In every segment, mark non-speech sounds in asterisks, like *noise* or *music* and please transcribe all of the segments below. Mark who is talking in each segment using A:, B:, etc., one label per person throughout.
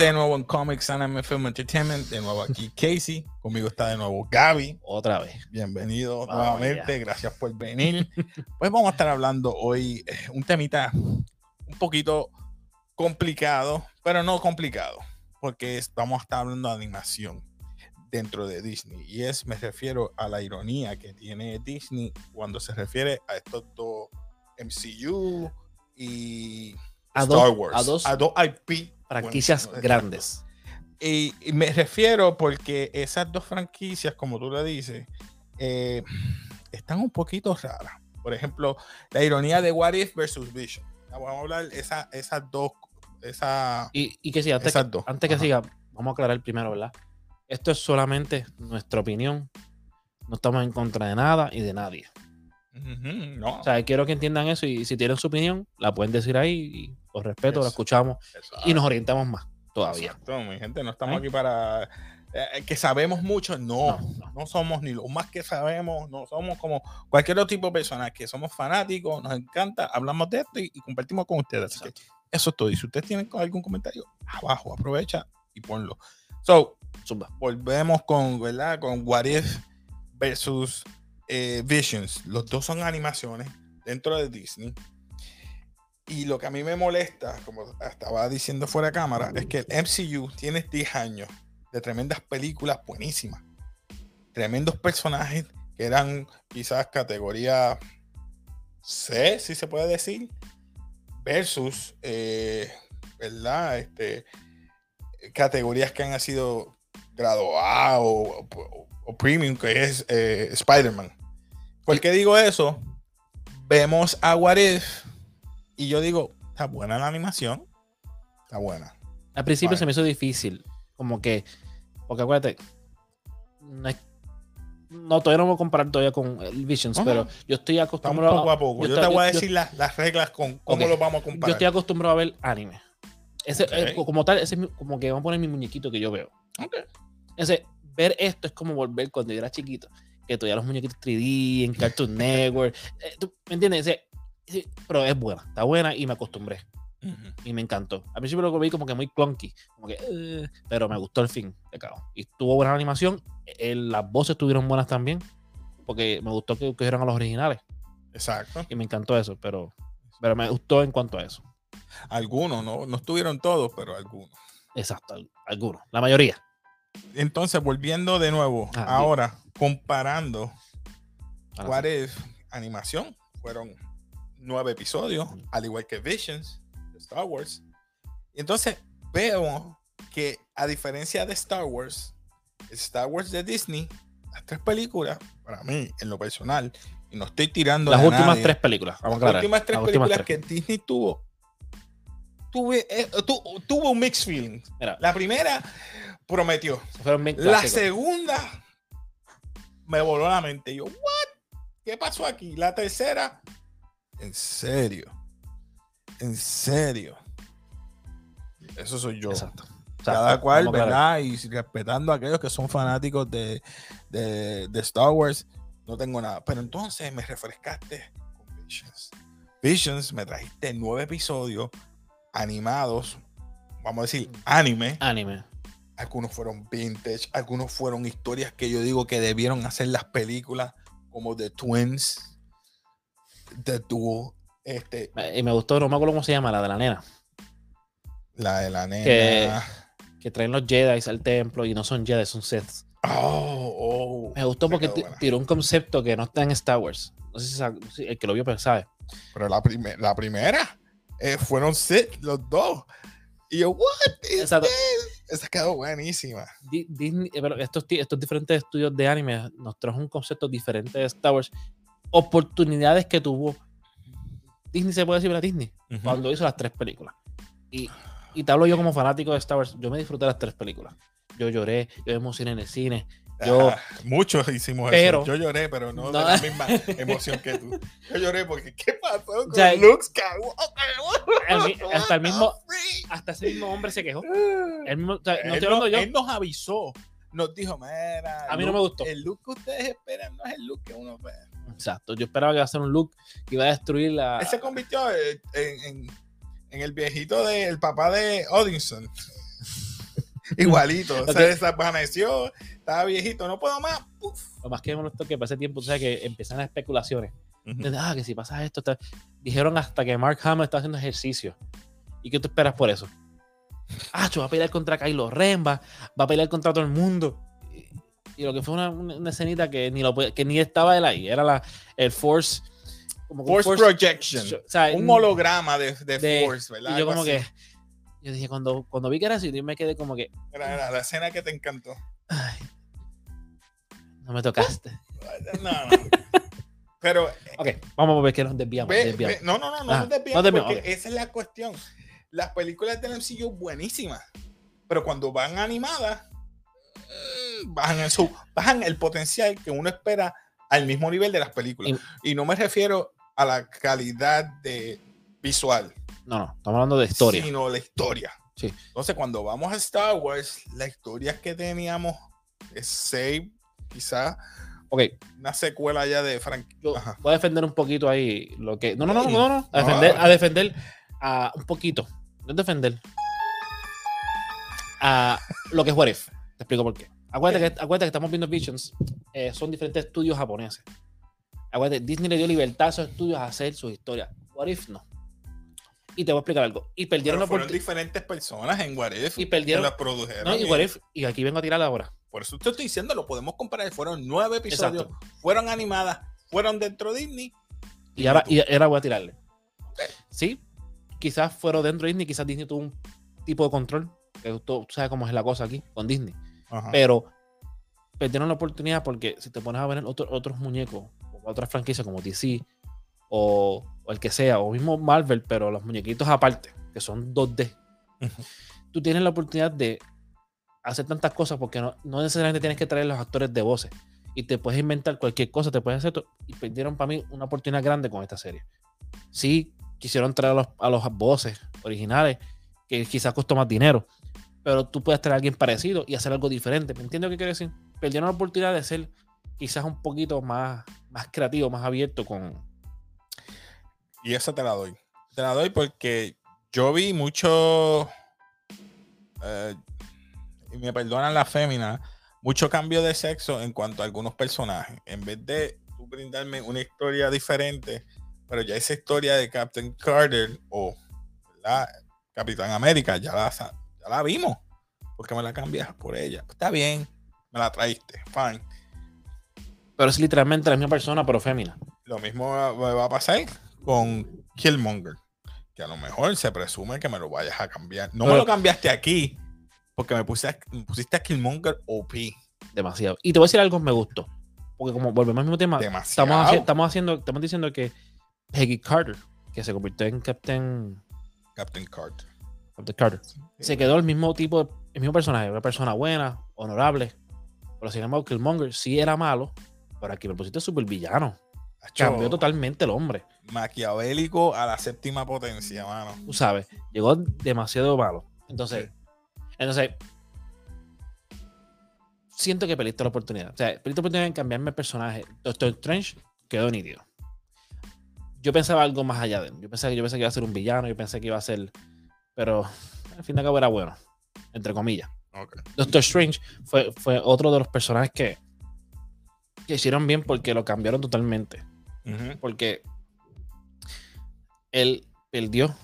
A: gente, de nuevo en Comics Anime Film Entertainment. De nuevo aquí Casey. Conmigo está de nuevo Gaby.
B: Otra vez.
A: Bienvenido
B: Vamos
A: nuevamente. Gracias por venir. Pues vamos a estar hablando hoy eh, un temita un poquito complicado, pero no complicado, porque vamos a estar hablando de animación dentro de Disney. Y es, me refiero a la ironía que tiene Disney cuando se refiere a estos dos MCU y
B: A
A: Star
B: dos-
A: Wars.
B: a dos
A: a dos IP.
B: Franquicias
A: Bueno,
B: grandes.
A: Y, y me refiero porque esas dos franquicias, como tú le dices, eh, están un poquito raras. Por ejemplo, la ironía de What If versus Vision. Vamos a hablar esa, esas dos. Esa,
B: Y, y que sí, antes,
A: esas
B: que,
A: dos.
B: antes que
A: Ajá.
B: siga, vamos a aclarar primero, ¿verdad? Esto es solamente nuestra opinión. No estamos en contra de nada y de nadie.
A: Ujú, no,
B: O sea, quiero que entiendan eso y si tienen su opinión, la pueden decir ahí y los respeto,
A: Eso.
B: escuchamos y nos orientamos más todavía.
A: Exacto, mi gente, no estamos
B: ¿Eh?
A: aquí para eh, que sabemos mucho, no,
B: No,
A: no,
B: no.
A: somos ni los más que sabemos, no somos como cualquier otro tipo de personas que somos fanáticos, nos encanta, hablamos de esto y, y compartimos con ustedes. Así que eso es todo. Y si ustedes tienen algún comentario, abajo, aprovecha y ponlo. So,
B: Zumba.
A: volvemos con, ¿verdad? Con What If versus eh, Visions. Los dos son animaciones dentro de Disney. Y lo que a mí me molesta, como estaba diciendo fuera de cámara, es que el MCU tiene 10 años de tremendas películas buenísimas. Tremendos personajes que eran quizás categoría C, si se puede decir, versus, eh, ¿verdad? Este, categorías que han sido grado A o, o- o premium, que es eh, Spider-Man. ¿Por qué digo eso? Vemos a What If y yo digo, está buena la animación. Está buena.
B: Al principio
A: Vale.
B: se me hizo difícil, como que, porque acuérdate, no, es- no, todavía no voy a comparar todavía con el Visions,
A: Ajá.
B: pero yo estoy
A: Estamos
B: acostumbrado
A: poco a poco. Yo,
B: yo
A: te voy a
B: yo-
A: decir las, las reglas con cómo
B: Ok.
A: lo vamos a
B: yo
A: comparar.
B: estoy acostumbrado a ver anime. Ese,
A: Ok.
B: eh, como tal, ese es como que vamos a poner mi muñequito que yo veo.
A: Ok.
B: Ese, ver esto es como volver cuando yo era chiquito, que todavía los muñequitos 3D en Cartoon Network. eh, ¿tú ¿Me entiendes? Ese- ese- pero es buena, está buena y me acostumbré y me encantó. A principio lo vi como que muy clunky, como que, eh, pero me gustó el fin de cabo. Y tuvo buena animación, eh, las voces estuvieron buenas también, porque me gustó que cogieron a los originales
A: Exacto.
B: y me encantó eso, pero, pero me gustó en cuanto a eso.
A: Algunos, no, no estuvieron todos, pero algunos.
B: Exacto, al- algunos, la mayoría.
A: Entonces, volviendo de nuevo,
B: Ah, sí.
A: ahora comparando
B: sí.
A: If animación, fueron nueve episodios, al igual que Visions de Star Wars. Y entonces veo que a diferencia de Star Wars, Star Wars de Disney, las tres películas, para mí, en lo personal, y no estoy tirando
B: Las últimas
A: nadie,
B: tres películas. Vamos
A: las
B: aclarar,
A: últimas tres
B: las últimas
A: películas
B: tres.
A: que Disney tuvo, tuve, eh, tu- tuvo un mixed feeling.
B: Mira,
A: La primera prometió. La segunda me voló la mente. Yo, ¿what? ¿Qué pasó aquí? La tercera, en serio. En serio. Eso soy yo.
B: Exacto.
A: Cada
B: Exacto,
A: cual,
B: vamos.
A: ¿verdad? Y respetando a aquellos que son fanáticos de, de- de Star Wars, no tengo nada. Pero entonces me refrescaste con Visions. Visions me trajiste nueve episodios animados, vamos a decir, anime.
B: Anime.
A: Algunos fueron vintage, algunos fueron historias que yo digo que debieron hacer las películas, como The Twins, The este,
B: Eh, Y me gustó, no me acuerdo cómo se llama, la de la nena.
A: la de la nena.
B: Que- Que traen los Jedi al templo y no son Jedi, son Sith.
A: Oh, oh,
B: Me gustó porque tiró un concepto que no está en Star Wars. No sé si, el que lo vio pero sabe.
A: Pero la, prime- la primera eh, fueron Sith, los dos. Y yo, ¿what? Esa quedó buenísima.
B: Di- Disney, eh, pero estos, estos diferentes estudios de anime nos trajo un concepto diferente de Star Wars. Oportunidades que tuvo Disney, se puede decir, ¿verdad? Disney, cuando hizo las tres películas. Y, y te hablo yo como fanático de Star Wars. Yo me disfruté las tres películas. Yo lloré, yo emocioné en el cine. Yo,
A: Ah, muchos hicimos
B: Pero-
A: eso. Yo lloré, pero no, de la misma emoción que tú. Yo lloré porque ¿qué pasó con
B: sea,
A: Luke Skywalker?
B: el mi- hasta el mismo- hasta ese mismo hombre se quejó. Él mismo- o sea, no
A: Él,
B: estoy hablando
A: no-
B: yo.
A: él nos avisó nos dijo, mira,
B: A mí no me gustó.
A: El look que ustedes esperan no es el look que uno ve.
B: Exacto. Yo esperaba que iba a ser un look que iba a destruir la.
A: Él se convirtió eh, en, en- en el viejito del papá de Odinson. *laughs* Igualito,
B: Ok.
A: se desvaneció, estaba viejito, no puedo más. Uf.
B: Lo más que me molestó es que para ese tiempo, tú sabes que empiezan las especulaciones.
A: Ujú.
B: De, ah, que si pasa esto, está- dijeron hasta que Mark Hamill está haciendo ejercicio. ¿Y qué tú esperas por eso? Ah, va a pelear contra Kylo Ren, va, va a pelear contra todo el mundo. Y, lo que fue una, una, escenita que ni, lo, que ni estaba él ahí, era la, el Force. Como
A: Force Projection.
B: o sea,
A: Un holograma de, de,
B: de-
A: Force, ¿verdad?
B: Y yo como
A: así.
B: que, yo dije, cuando, cuando vi que era así, yo me quedé como que,
A: Era, era la escena que te encantó.
B: ay, no me tocaste. *laughs*
A: No, no. Pero
B: Ok, vamos a ver que nos desviamos.
A: Ve-
B: desviamos.
A: ve- no, no, no, no,
B: Ah,
A: nos desviamos,
B: no
A: porque esa es la cuestión. Las películas del MCU buenísimas, pero cuando van animadas, bajan el, su- bajan el potencial que uno espera al mismo nivel de las películas. Y, no me refiero a la calidad de visual,
B: No, no, estamos hablando de historia.
A: sino la historia.
B: Sí.
A: Entonces, cuando vamos a Star Wars, la historia que teníamos es Save, quizás
B: Ok,
A: una secuela ya de Frank.
B: yo voy a defender un poquito ahí lo que. No, no, no, no, no. A defender, a defender a un poquito. No defender. A lo que es What If. Te explico por qué. Acuérdate que, acuérdate que estamos viendo Visions. eh, son diferentes estudios japoneses. Acuérdate, Disney le dio libertad a esos estudios a hacer sus historias. What If no. Y te voy a explicar algo. Y perdieron
A: Pero fueron diferentes personas en What If
B: Y perdieron-
A: que las produjeron.
B: No, y
A: y-
B: What If, y aquí vengo a tirar ahora.
A: Por eso te estoy diciendo, lo podemos comparar. Fueron nueve episodios,
B: Exacto.
A: fueron animadas, fueron dentro de Disney.
B: Y ahora, y ahora voy a tirarle. Sí, quizás fueron dentro de Disney, quizás Disney tuvo un tipo de control. Que tú, tú sabes cómo es la cosa aquí con Disney.
A: Ajá.
B: Pero perdieron la oportunidad porque si te pones a ver otro- otros muñecos, o otras franquicias como DC o, o el que sea, o mismo Marvel, pero los muñequitos aparte, que son 2D,
A: Ujú.
B: tú tienes la oportunidad de hacer tantas cosas porque no, no necesariamente tienes que traer los actores de voces y te puedes inventar cualquier cosa, te puedes hacer to- y perdieron para mí una oportunidad grande con esta serie. Sí, quisieron traer a los, a los voces originales, que quizás costó más dinero, pero tú puedes traer a alguien parecido y hacer algo diferente. ¿Me entiendes lo que quiero decir? Perdieron la oportunidad de ser quizás un poquito más, más creativo, más abierto con...
A: Y esa te la doy. Te la doy porque yo vi mucho. eh, y me perdonan las féminas. Mucho cambio de sexo en cuanto a algunos personajes. En vez de tú brindarme una historia diferente, pero ya esa historia de Captain Carter o la Capitán América ya la, ya la vimos. ¿Por qué me la cambias por ella? Está bien, me la traíste, fine.
B: Pero es literalmente la misma persona, pero fémina.
A: Lo mismo va, va- a pasar con Killmonger. Que a lo mejor se presume que me lo vayas a cambiar. No me lo cambiaste aquí porque me, puse a- me pusiste a Killmonger OP.
B: Demasiado. Y te voy a decir algo que me gustó. Porque como volvemos al mismo tema,
A: Demasiado.
B: estamos, estamos haciendo, estamos diciendo que Peggy Carter, que se convirtió en Captain,
A: Captain Carter.
B: Captain Carter, se quedó el mismo tipo, el mismo personaje, una persona buena, honorable. Pero sin embargo, Killmonger sí era malo, pero aquí me pusiste súper villano. Cambió totalmente el hombre.
A: Maquiavélico a la séptima potencia, mano.
B: Tú sabes, llegó demasiado malo. Entonces, entonces siento que perdiste la oportunidad. O sea, perdiste la oportunidad en cambiarme el personaje. Doctor Strange quedó nítido. Yo pensaba algo más allá de él. Yo pensé, yo pensé que iba a ser un villano, yo pensé que iba a ser. Pero al fin de cabo era bueno, entre comillas.
A: Ok.
B: Doctor Strange fue, fue otro de los personajes que, que hicieron bien porque lo cambiaron totalmente. Porque él perdió.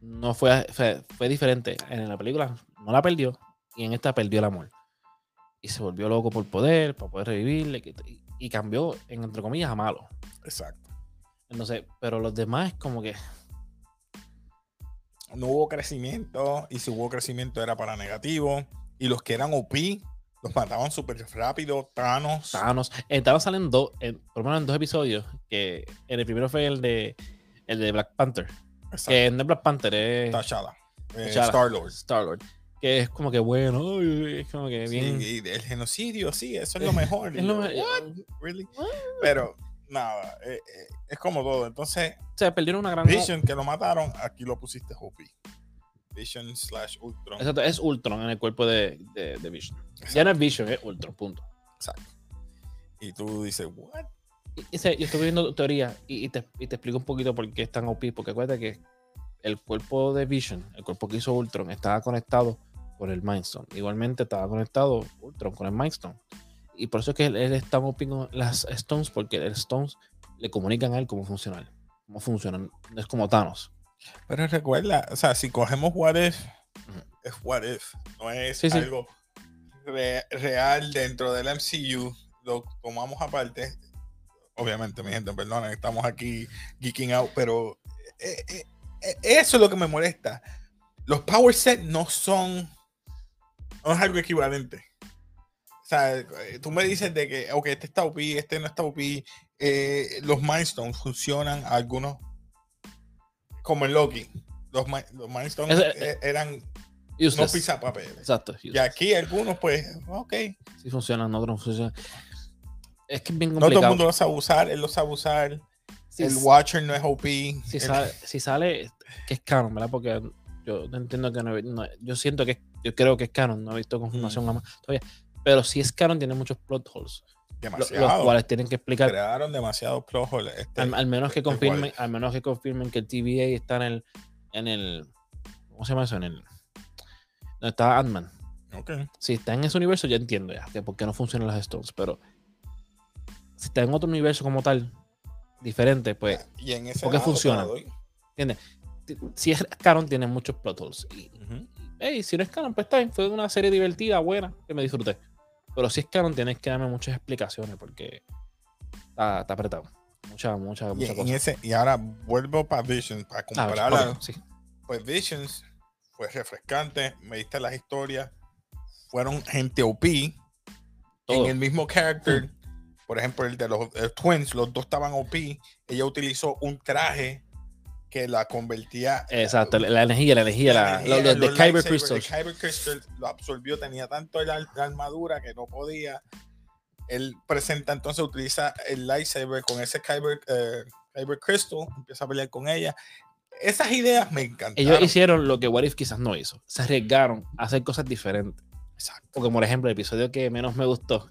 B: No fue, fue, fue diferente. En la película no la perdió y en esta perdió el amor. Y se volvió loco por poder, para poder revivirle. que- Y, y cambió, en, entre comillas, a malo.
A: Exacto.
B: Entonces, pero los demás como que
A: No hubo crecimiento y si hubo crecimiento era para negativo. Y los que eran OP los mataban súper rápido. Thanos.
B: Thanos. Estaban saliendo, en, por lo menos en dos episodios, que en el primero fue el de el de Black Panther.
A: Exacto.
B: Que no es Black Panther, es
A: T'Challa. Eh,
B: T'Challa.
A: Star-Lord.
B: Star-Lord. Que es como que bueno, es como que bien.
A: Sí, y el genocidio, sí, eso es lo *laughs* mejor.
B: Es lo
A: Y
B: me-
A: yo, "What? Really? Pero nada, eh, eh, es como todo. Entonces,
B: O sea, perdieron una gran.
A: Vision que lo mataron, aquí lo pusiste Hopi. Vision slash Ultron.
B: Exacto, es Ultron en el cuerpo de, de, de Vision. Ya no es Vision, es Ultron, punto.
A: Exacto. Y tú dices, ¿what?
B: Y, y se- yo estuve viendo tu teoría y, y te, y te explico un poquito por qué es tan OP. Porque acuérdate que el cuerpo de Vision, el cuerpo que hizo Ultron, estaba conectado con el Mindstone. Igualmente estaba conectado Ultron con el Mindstone. Y por eso es que él, él es tan OP con las Stones, porque el Stones le comunican a él cómo funcionan. Cómo funcionan. No es como Thanos.
A: Pero recuerda, o sea, si cogemos What If, es What If. No es
B: Sí, sí.
A: algo re- real dentro del MCU. Lo tomamos aparte. Obviamente, mi gente, perdona, estamos aquí geeking out, pero eh, eh, eh, eso es lo que me molesta. Los power sets no son. No es algo equivalente. Sea, eh, tú me dices de que, ok, este está OP, este no está OP. eh, los Mindstones funcionan algunos como en Loki. Los, los Mindstones
B: Ese-
A: eh, eran no
B: Useless.
A: pisapapeles.
B: Exacto.
A: Y
B: useless.
A: aquí algunos, pues, ok.
B: Sí funcionan, otros no funcionan. Es que es bien
A: No todo el
B: complicado.
A: mundo lo sabe usar, él lo sabe usar.
B: Si
A: el Watcher no es OP.
B: si,
A: el-
B: sale, si sale, que es canon, ¿verdad? Porque yo entiendo que no, yo siento que yo creo que es canon, no he visto confirmación
A: Mm.
B: todavía. Pero si es canon, tiene muchos plot holes,
A: demasiado.
B: los cuales tienen que explicar.
A: Crearon demasiado flojo. Este,
B: Al, al menos que
A: este
B: confirmen, al menos que confirmen que el TVA está en el, en el, ¿cómo se llama eso? En el, donde está Ant-Man.
A: Ok.
B: Si está en ese universo, ya entiendo ya, que por qué no funcionan las Stones, pero si está en otro universo como tal, diferente, pues
A: Y en ese
B: ¿por qué funciona? ti- si es canon, tiene muchos plot holes. Y, hey, si no es canon, pues está bien, fue una serie divertida, buena, que me disfruté. Pero si es canon, tienes que darme muchas explicaciones porque está, está apretado. Mucha, mucha,
A: Y,
B: mucha
A: en
B: cosa.
A: ese, y ahora vuelvo para Visions, para
B: Ah,
A: compararla.
B: ok, sí.
A: Pues Visions fue refrescante, me diste las historias, fueron gente OP,
B: Todo.
A: en el mismo character, por ejemplo, el de los eh, Twins, los dos estaban OP, ella utilizó un traje que la convertía
B: Exacto, la, la energía, la energía, la,
A: energía,
B: lo- lo de Kyber
A: el Kyber Crystal lo absorbió, tenía tanto la, la armadura que no podía. Él presenta entonces, utiliza el lightsaber con ese Kyber, eh, Kyber Crystal, empieza a pelear con ella. Esas ideas me encantaron.
B: Ellos hicieron lo que What If quizás no hizo. Se arriesgaron a hacer cosas diferentes.
A: Exacto.
B: Porque, por ejemplo, el episodio que menos me gustó,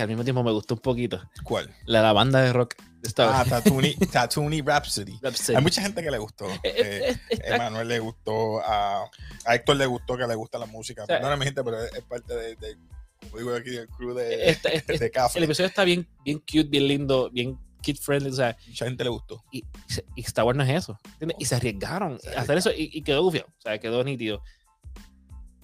B: que al mismo tiempo me gustó un poquito,
A: ¿Cuál?
B: la, la banda de rock de Star
A: Ah,
B: Wars.
A: Tatooine, *laughs* Tatooine Rhapsody.
B: Rhapsody.
A: Hay mucha gente que le gustó.
B: Eh,
A: Eh,
B: eh,
A: Emanuel le gustó, a, a Héctor le gustó que le gusta la música.
B: sea,
A: Perdona mi gente, pero es, parte de, de- como digo aquí, del crew de,
B: Esta- *laughs* este-
A: de café.
B: el episodio está bien, bien cute, bien lindo, bien kid friendly. O sea,
A: Mucha gente le gustó.
B: y, y Star Wars no es eso. ¿entiendes? Y se arriesgaron
A: Se
B: a hacer eso y, y quedó gufiado. O sea, quedó nítido.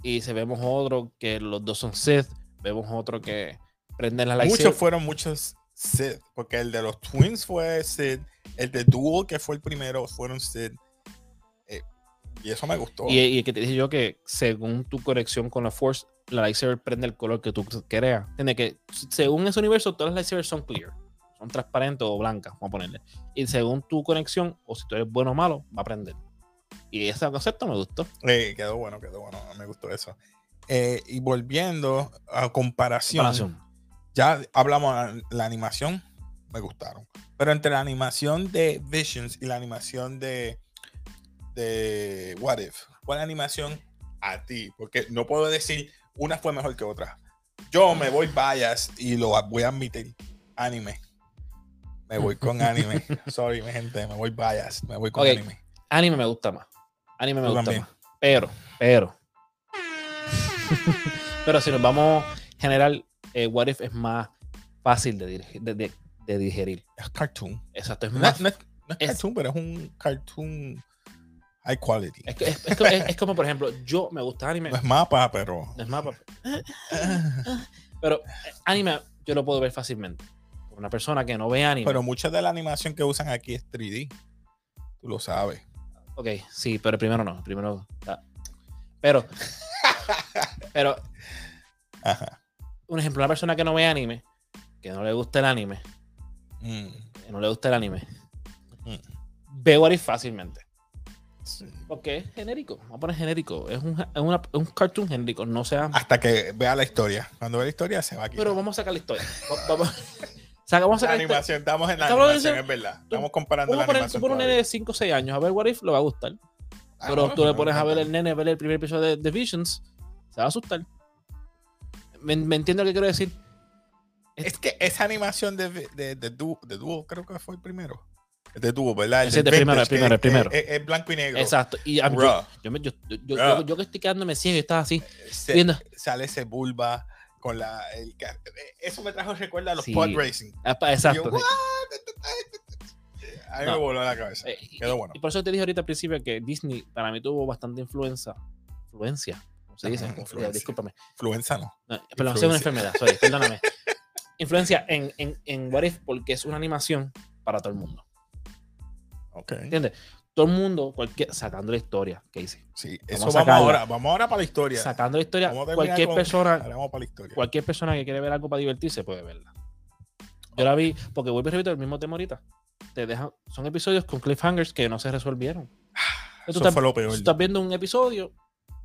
B: Y se vemos otro que los dos son Sith. Vemos otro que prenden la.
A: Muchos fueron muchos Sid, porque el de los Twins fue Sid, el de Duel, que fue el primero, fueron Sid. Eh, y eso me gustó.
B: Y, y que te dije yo que según tu conexión con la Force, la lightsaber prende el color que tú creas. Tiene que, según ese universo, todas las lightsabers son clear. Son transparentes o blancas, vamos a ponerle. Y según tu conexión, o si tú eres bueno o malo, va a prender. Y ese concepto me gustó.
A: Eh, quedó bueno, quedó bueno, me gustó eso. Eh, y volviendo a comparación,
B: Comparación.
A: Ya hablamos de la animación, me gustaron. Pero entre la animación de Visions y la animación de, de What If, ¿cuál animación a ti? Porque no puedo decir una fue mejor que otra. Yo me voy bias y lo voy a admitir. Anime. Me voy con anime. *laughs* Sorry, mi gente, me voy bias. Me voy con anime.
B: Anime me gusta más. Anime me
A: Tú
B: gusta
A: también.
B: más. Pero, pero. *laughs* pero si nos vamos general, eh, What If es más fácil de, dirige- de- de- de digerir.
A: Es cartoon.
B: Exacto, es
A: No,
B: más.
A: no es, no es
B: es-
A: cartoon, pero es un cartoon high quality.
B: Es, como, por ejemplo, yo me gusta anime.
A: No es mapa, pero.
B: No es papá. Pero eh, anime yo lo puedo ver fácilmente. Una persona que no ve anime.
A: Pero mucha de la animación que usan aquí es 3D. Tú lo sabes.
B: ok, sí, pero primero no. Primero. ah. Pero. pero,
A: Ajá.
B: Un ejemplo, una persona que no ve anime, que no le gusta el anime,
A: Mm,
B: que no le gusta el anime,
A: mm.
B: ve What If fácilmente.
A: Sí.
B: Porque es genérico. Vamos a poner genérico. Es un, es una- es un cartoon genérico. No sea.
A: Hasta que vea la historia. Cuando vea la historia se va aquí.
B: Pero vamos a sacar la historia. Va- Vamos, *laughs* vamos a sacar la
A: animación, estamos en la
B: Estamos
A: animación, es verdad. Estamos comparando la
B: poner,
A: animación.
B: tú pones un nene de 5 o 6 años a ver What If, le va a gustar.
A: Ah,
B: Pero
A: no,
B: tú le
A: me
B: pones a ver el nene, ver el primer episodio de, de Visions, se va a asustar. ¿Me, me entiendo lo que quiero decir?
A: Es que esa animación de, de, de, dúo, de creo que fue el primero. El de dúo, ¿verdad? El
B: Ese de primero, el primero, el primero.
A: Es, es- es blanco y negro.
B: Exacto. Y yo, yo, me- yo, yo, yo- que estoy quedándome ciego estaba así,
A: Se-
B: viendo.
A: sale ese bulba con la. El, eso me trajo recuerdo a los
B: Sí.
A: pod racing.
B: Exacto.
A: "What? A mí me
B: No.
A: voló la cabeza.
B: Eh,
A: Quedó bueno.
B: Y por eso te dije ahorita al principio que Disney para mí tuvo bastante influencia. Influencia. ¿Cómo se dice? Influencia. Discúlpame.
A: Influenza no.
B: No, perdón, es una enfermedad, sorry, perdóname. *laughs* Influencia en, en, en What If porque es una animación para todo el mundo.
A: Ok.
B: ¿Entiendes? Todo el mundo, cualquier, sacando la historia, Casey.
A: Sí,
B: Vamos
A: eso vamos
B: sacarla.
A: ahora. Vamos ahora para la historia.
B: Sacando la historia,
A: Vamos
B: cualquier
A: con-
B: persona,
A: Ahora vamos para la historia.
B: cualquier persona que quiere ver algo para divertirse puede verla. Yo la vi, porque vuelvo y repito el mismo tema ahorita. Te dejan, son episodios con cliffhangers que no se resolvieron. Tú
A: Eso
B: estás,
A: fue lo
B: tú
A: peor.
B: estás viendo un episodio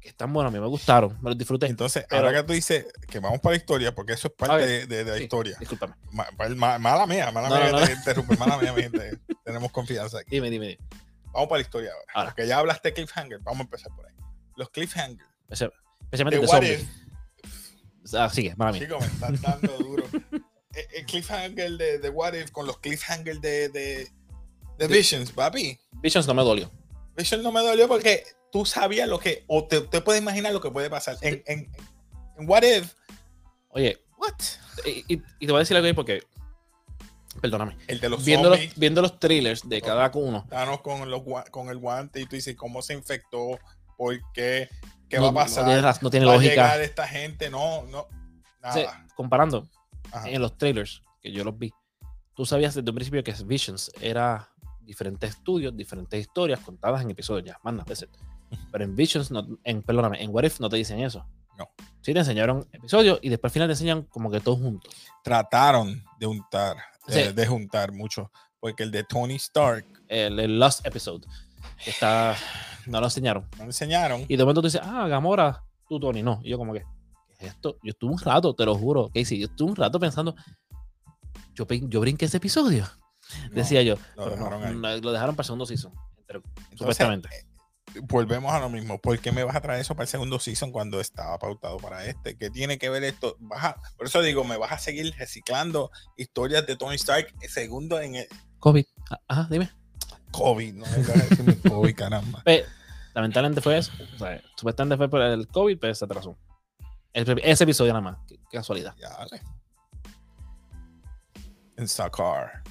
B: que están buenos, a mí me gustaron, me los disfruté.
A: Entonces,
B: Pero-
A: ahora que tú dices que vamos para la historia, porque eso es parte de, de- de la
B: Sí,
A: historia.
B: Discúlpame.
A: Ma- ma- mala mía, mala
B: No,
A: mía
B: no,
A: te interrumpe, mala mía, mi gente. *laughs* Tenemos confianza aquí.
B: Dime, dime, dime.
A: Vamos para la historia ahora.
B: Ahora.
A: Porque ya hablaste de cliffhanger, vamos a empezar por ahí. Los cliffhangers
B: Especial- Especialmente
A: de
B: de
A: What
B: zombies.
A: If,
B: Ah, sigue, mala mía.
A: chicos, me están dando duro. *laughs* El, el cliffhanger de, de What If con los cliffhangers de, de, de Visions, papi.
B: Visions no me dolió.
A: Visions no me dolió porque tú sabías lo que, o te, te puedes imaginar lo que puede pasar. En, en, en What If,
B: Oye,
A: what?
B: y, y- te voy a decir algo ahí porque, perdóname,
A: El de los
B: viendo los,
A: zombies.
B: viendo los trailers de cada uno,
A: Thanos con, los, con el guante y tú dices cómo se infectó, por qué, qué
B: no,
A: va a
B: no
A: pasar,
B: tiene, raz- no tiene
A: va
B: lógica.
A: llegar esta gente, no, no,
B: O sea,
A: nada.
B: comparando
A: Ajá.
B: en los trailers, que yo los vi, tú sabías desde un principio que Visions era diferentes estudios, diferentes historias contadas en episodios ya, más nada. Pero en Visions, no, en, perdóname, en What If no te dicen eso.
A: No.
B: Sí te enseñaron episodios y después al final te enseñan como que todos juntos.
A: Trataron de juntar, de,
B: Sí.
A: de juntar mucho, porque el de Tony Stark
B: El, el Lost Episode, está, no lo enseñaron.
A: no enseñaron.
B: Y de momento tú dices, ah, Gamora, tú, Tony, no. Y yo como que, ¿qué es esto? Yo estuve un rato, te lo juro, Casey, yo estuve un rato pensando, yo, yo brinqué ese episodio,
A: No,
B: decía yo.
A: lo dejaron
B: no, lo dejaron para el segundo season,
A: Entonces,
B: supuestamente.
A: Eh, volvemos a lo mismo. ¿Por qué me vas a traer eso para el segundo season cuando estaba pautado para este? ¿Qué tiene que ver esto? Vas a- por eso digo, me vas a seguir reciclando historias de Tony Stark eh, segundo en el
B: COVID. Ah, Ajá, dime.
A: COVID. No me COVID, caramba.
B: Lamentablemente fue eso. O sea, supuestamente fue por el COVID, pero se atrasó. El ese episodio nada más. Qué, qué casualidad.
A: Ya, dale. En Sakar.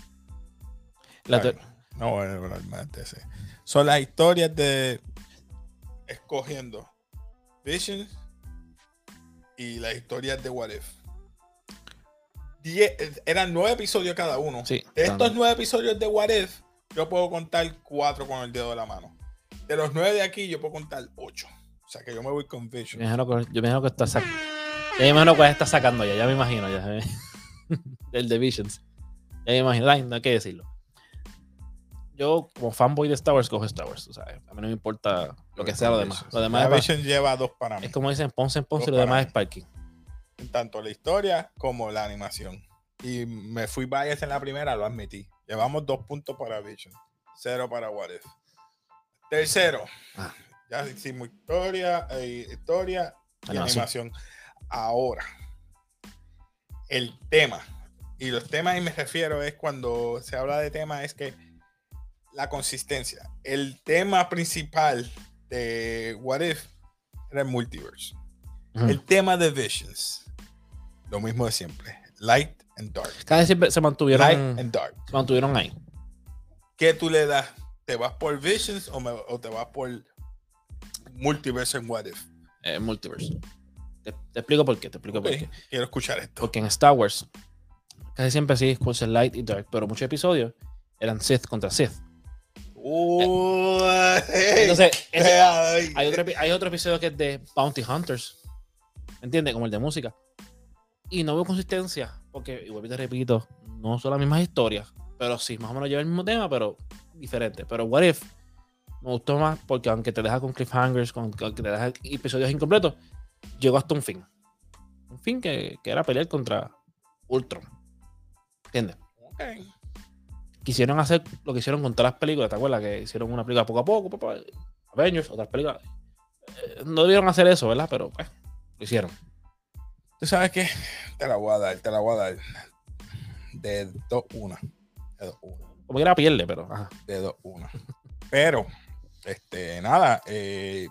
B: La
A: Ay, No voy a hablar más de ese. Son las historias de escogiendo Visions y las historias de What If. Die- eran nueve episodios cada uno.
B: sí,
A: De estos nueve episodios de What If, yo puedo contar cuatro con el dedo de la mano. De los nueve de aquí, yo puedo contar ocho. O sea que yo me voy con Visions.
B: yo me imagino que está sacando. Ya me imagino que está sacando ya, ya me imagino. Ya, *laughs* el de Visions. Ya me imagino. No hay que decirlo. Yo, como fanboy de Star Wars, cojo Star Wars. O sea, a mí no me importa lo que sea lo demás. Lo demás es,
A: lleva dos para mí.
B: es como dicen, Ponce en Ponce y lo demás es parking.
A: tanto la historia como la animación. Y me fui bias en la primera, lo admití. Llevamos dos puntos para Vision, cero para What If. Tercero,
B: Ah.
A: ya hicimos historia, eh, historia y
B: Animación.
A: animación. Ahora, el tema. Y los temas, y me refiero, es cuando se habla de tema, es que la consistencia. El tema principal de What If era el multiverse. El tema de Visions. Lo mismo de siempre. Light and dark.
B: Cada vez siempre se mantuvieron,
A: Light and dark.
B: se mantuvieron ahí.
A: ¿Qué tú le das? ¿Te vas por Visions o, me- o te vas por Multiverse en What If?
B: eh, multiverse. Te, te explico por qué. Te explico por qué.
A: Quiero escuchar esto.
B: Porque en Star Wars, casi siempre sí es Light y Dark, pero muchos episodios eran Sith contra Sith. Entonces, ese-
A: ay,
B: hay, otro, hay otro episodio que es de Bounty Hunters. ¿Me entiendes? Como el de música. Y no veo consistencia, porque, igual te repito, no son las mismas historias, pero sí, más o menos lleva el mismo tema, pero diferente. Pero What If me gustó más porque aunque te deja con cliffhangers, con, aunque te deja episodios incompletos, llegó hasta un fin. Un fin que, era pelear contra Ultron. ¿Entiendes?
A: ok.
B: Quisieron hacer lo que hicieron con todas las películas, ¿te acuerdas? Que hicieron una película poco a poco, pa, pa, Avengers, otras películas. Eh, no debieron hacer eso, ¿verdad? Pero pues, lo hicieron.
A: Tú sabes que te la voy a dar, te la voy a dar. De 2-1. De 2-1.
B: Como que era pierde, pero. Ajá.
A: De 2-1. Pero, este, nada, eh,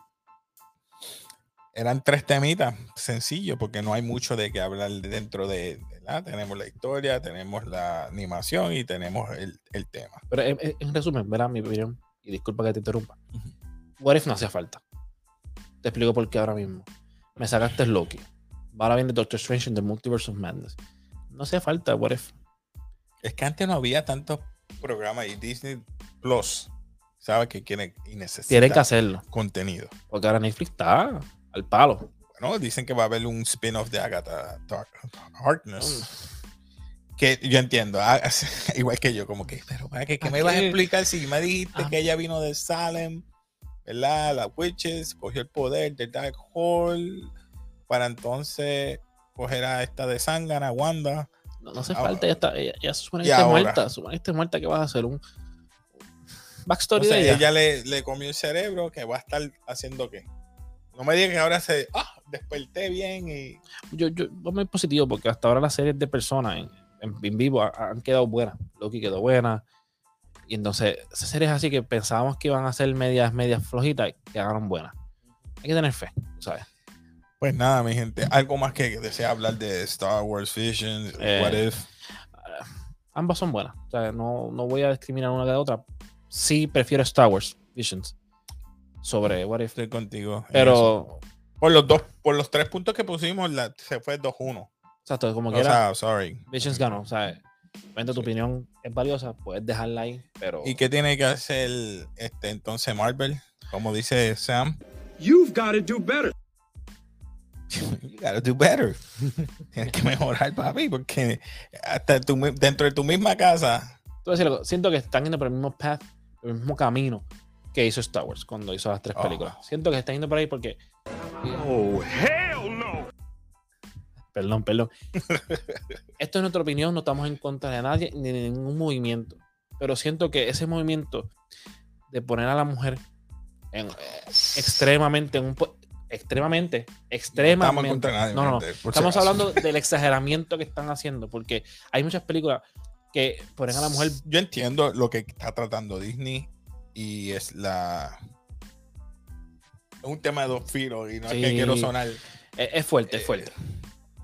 A: eran tres temitas sencillos porque no hay mucho de qué hablar dentro de, ¿verdad? tenemos la historia, tenemos la animación y tenemos el, el tema.
B: Pero en, en, resumen, verá mi opinión, y disculpa que te interrumpa. What if no hacía falta? Te explico por qué ahora mismo. Me sacaste Loki. Ahora viene Doctor Strange en The Multiverse of Madness. No hacía falta, what if.
A: Es que antes no había tantos programas y Disney Plus sabe que quiere y necesita
B: Tiene que hacerlo.
A: contenido.
B: Porque ahora Netflix está al palo.
A: Bueno, dicen que va a haber un spin-off de Agatha Harkness. Que yo entiendo, ah, *laughs* igual que yo, como que, pero para ¿qué me vas a explicar si me dijiste
B: Ah.
A: que ella vino de Salem, ¿verdad? Las witches, cogió el poder de Dark Hall para entonces coger a esta de Sangana, Wanda.
B: No, no hace
A: Ahora-
B: falta, ya, está, ya se supone
A: Y
B: que
A: ahora.
B: muerta. Supone que muerta, que vas a hacer? Un
A: O
B: backstory
A: sea,
B: de ella.
A: ella le, le comió el cerebro que va a estar haciendo qué. No me digas que ahora se, ah, desperté bien y
B: Yo, yo, muy positivo porque hasta ahora las series de personas en, en, en vivo ha- han quedado buenas. Loki quedó buena. Y entonces, esas series así que pensábamos que iban a ser medias, medias flojitas, quedaron buenas. Hay que tener fe, ¿sabes?
A: Pues nada, mi gente, algo más que desea hablar de Star Wars Visions,
B: Eh,
A: What If.
B: Ah, ambas son buenas. O sea, no, no voy a discriminar una de la otra. Sí prefiero Star Wars Visions sobre What If.
A: Estoy contigo.
B: Pero,
A: por los dos, por los tres puntos que pusimos, la- se fue 2-1.
B: exacto, como
A: O
B: quiera,
A: sea, sorry.
B: Visions ganó. O sea, obviamente tu opinión es valiosa, puedes dejarla ahí, pero
A: ¿Y qué tiene que hacer este entonces Marvel? Como dice Sam,
C: You've got to do better.
A: you gotta do better. *laughs* Tienes que mejorar, papi, porque hasta tu dentro de tu misma casa.
B: Tú decir algo, siento que están yendo por el mismo path, por el mismo camino que hizo Star Wars cuando hizo las tres
A: Oh.
B: películas. Siento que están yendo por ahí porque.
C: Oh, hell no.
B: Perdón, perdón. *laughs* Esto es nuestra opinión, no estamos en contra de nadie ni de ningún movimiento. Pero siento que ese movimiento de poner a la mujer en, eh, extremadamente en un pu- extremadamente,
A: No estamos en
B: extremadamente.
A: nadie.
B: No, no, Estamos hablando del exageramiento que están haciendo, porque hay muchas películas que ponen a la mujer
A: Yo entiendo lo que está tratando Disney y es la. Es un tema de dos filos y no es que quiero sonar.
B: Es, es fuerte, es
A: Eh,
B: fuerte.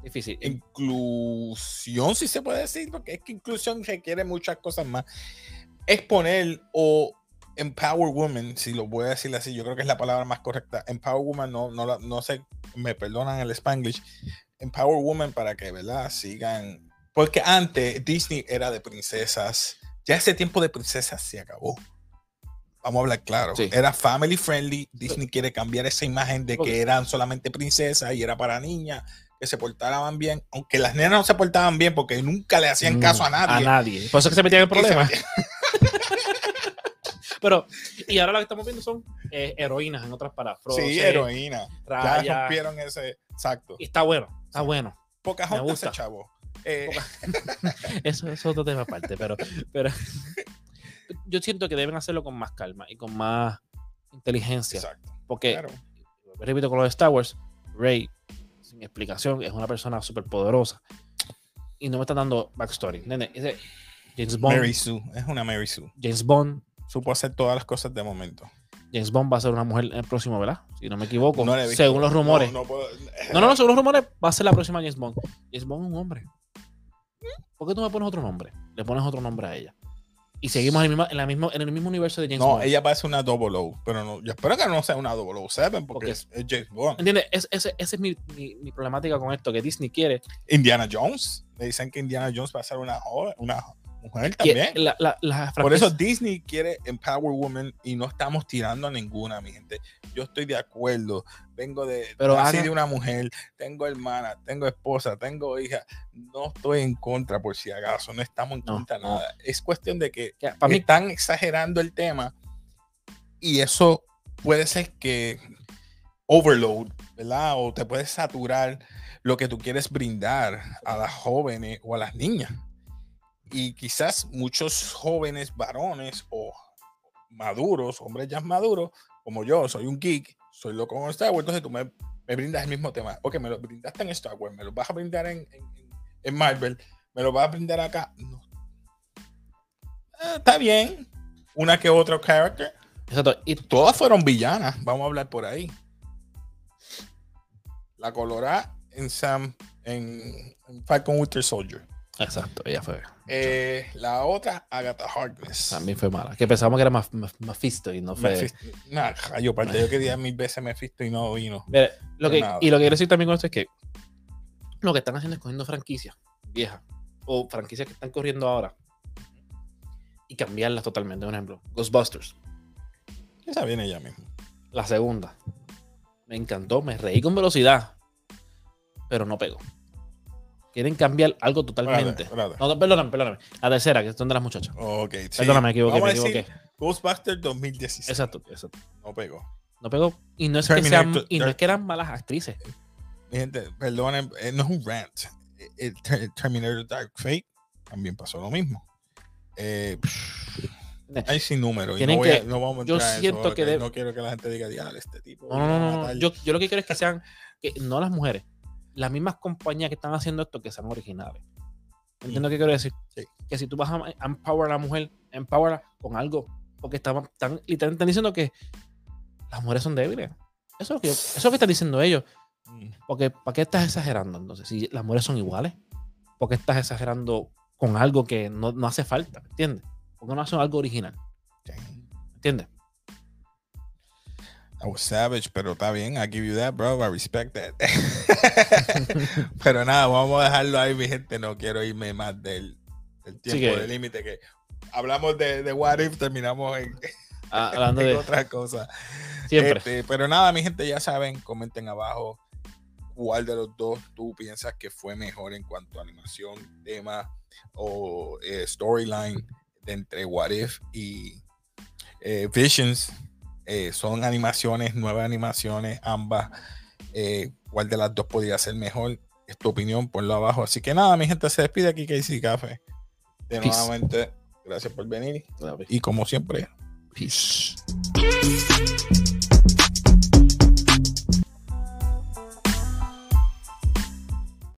B: Difícil.
A: inclusión, si se puede decir, porque es que inclusión requiere muchas cosas más. Exponer o empower women, si lo voy a decir así, yo creo que es la palabra más correcta. Empower woman, no, no, no sé, me perdonan el spanglish. Empower woman para que, ¿verdad? Sigan. Porque antes Disney era de princesas. Ya ese tiempo de princesas se acabó. Vamos a hablar claro.
B: Sí.
A: Era family friendly. Disney quiere cambiar esa imagen de que eran solamente princesas y era para niñas que se portaban bien, aunque las nenas no se portaban bien porque nunca le hacían caso a nadie.
B: A nadie. Por eso es que se metían en *laughs* problemas. *laughs* Pero, y ahora lo que estamos viendo son eh, heroínas en otras Frozen,
A: Sí, heroína. Ya rompieron ese. Exacto.
B: Y está bueno, está bueno.
A: Pocahontas
B: me gusta.
A: chavo. Eh,
B: Eso, *laughs* eso es otro tema aparte, pero, pero yo siento que deben hacerlo con más calma y con más inteligencia.
A: exacto.
B: Porque,
A: Claro.
B: repito con lo de Star Wars, Rey, sin explicación, es una persona súper poderosa. Y no me están dando backstory. Nene, ese James Bond,
A: Mary Sue. Es una Mary Sue.
B: James Bond,
A: Supo hacer todas las cosas de momento.
B: James Bond va a ser una mujer en el próximo, ¿verdad? Si no me equivoco,
A: No visto.
B: según los rumores.
A: No, no puedo-
B: No, no, no, según los rumores va a ser la próxima James Bond. James Bond es un hombre. ¿Por qué tú me pones otro nombre? Le pones otro nombre a ella. Y seguimos en el mismo, en la mismo, en el mismo universo de James
A: No,
B: Bond.
A: ella va a ser una double O, pero no, yo espero que no sea una double O 7 porque es, es James Bond.
B: ¿Entiendes? Es- Esa es mi, mi- mi problemática con esto, que Disney quiere
A: Indiana Jones. Le dicen que Indiana Jones va a ser una joven, una mujer
B: que
A: también.
B: la, la, la
A: Por eso Disney quiere Empower Woman y no estamos tirando a ninguna, mi gente. Yo estoy de acuerdo. Vengo de,
B: Pero haga-
A: de una mujer, tengo hermana, tengo esposa, tengo hija. No estoy en contra, por si acaso. No estamos en contra
B: no.
A: nada. Es cuestión de que
B: para mí,
A: están exagerando el tema y eso puede ser que overload, ¿verdad? O te puede saturar lo que tú quieres brindar a las jóvenes o a las niñas. Y quizás muchos jóvenes varones o maduros, hombres ya maduros, como yo soy un geek, soy loco con Star Wars, entonces tú me, brindas el mismo tema. Ok, me lo brindaste en Star Wars, me lo vas a brindar en, Marvel, me lo vas a brindar acá. Eh, está bien. Una que otro character.
B: Exacto. Y
A: Todas fueron villanas. Vamos a hablar por ahí. La colorada en Sam, en, en Falcon Winter Soldier.
B: Exacto, ella fue.
A: Eh, la otra, Agatha Harkness.
B: También fue mala. Que pensábamos que era más Mephisto y no fue.
A: Mephisto. Nah, yo aparte yo quería mil veces Mephisto y no vino.
B: Mira, lo que,
A: nada.
B: y lo que quiero decir también con esto es que lo que están haciendo es cogiendo franquicias viejas o franquicias que están corriendo ahora y cambiarlas totalmente. Por ejemplo, Ghostbusters,
A: Esa viene ya mismo.
B: la segunda. Me encantó, me reí con velocidad, pero no pegó. Quieren cambiar algo totalmente.
A: Espérate, espérate.
B: No, perdóname, perdóname. La tercera, que es donde las muchachas.
A: Ok, sí.
B: Perdóname, me equivoqué,
A: Vamos
B: me
A: a decir
B: equivoqué.
A: Ghostbusters 2016.
B: Exacto, exacto.
A: No pegó.
B: No pegó. Y no es, que sean, y no es que eran malas actrices.
A: Mi gente, perdonen, eh, no es un rant. Eh, El Ter- Terminator Dark Fate también pasó lo mismo. Eh, hay sin número. Y no, voy a-
B: que-
A: no vamos a
B: yo
A: en
B: siento
A: eso,
B: que de-
A: no quiero que la gente diga, diablo, este tipo.
B: No, no, no, no, no.
A: matar".
B: Yo, yo lo que quiero es que sean, que no las mujeres, las mismas compañías que están haciendo esto, que sean originales. ¿Entiendes que quiero decir?
A: Sí.
B: Que si tú vas a empower a la mujer, empower con algo, porque están, están, literalmente están diciendo que las mujeres son débiles. Eso es lo que, eso es lo que están diciendo ellos.
A: Mm.
B: Porque, ¿para qué estás exagerando entonces? Si las mujeres son iguales, ¿por qué estás exagerando con algo que no, no hace falta? ¿Entiendes? ¿Por qué no hacen algo original? ¿Entiendes?
A: I was savage, pero está bien. I give you that, bro. I respect that. *laughs* pero nada, vamos a dejarlo ahí, mi gente. No quiero irme más del, del tiempo
B: que-
A: del límite que hablamos de, de What If, terminamos en, *laughs*
B: Ah, Hablando
A: en
B: de
A: otra cosa.
B: siempre.
A: Este, pero nada, mi gente, ya saben, comenten abajo cuál de los dos tú piensas que fue mejor en cuanto a animación, tema o eh, storyline entre What If y eh, Visions. Eh, son animaciones, nuevas animaciones, ambas. Eh, ¿Cuál de las dos podría ser mejor? Es tu opinión, ponlo abajo. Así que nada, mi gente, se despide aquí Casey Café. De
B: Peace.
A: nuevamente, gracias por venir. Y como siempre.
D: Peace.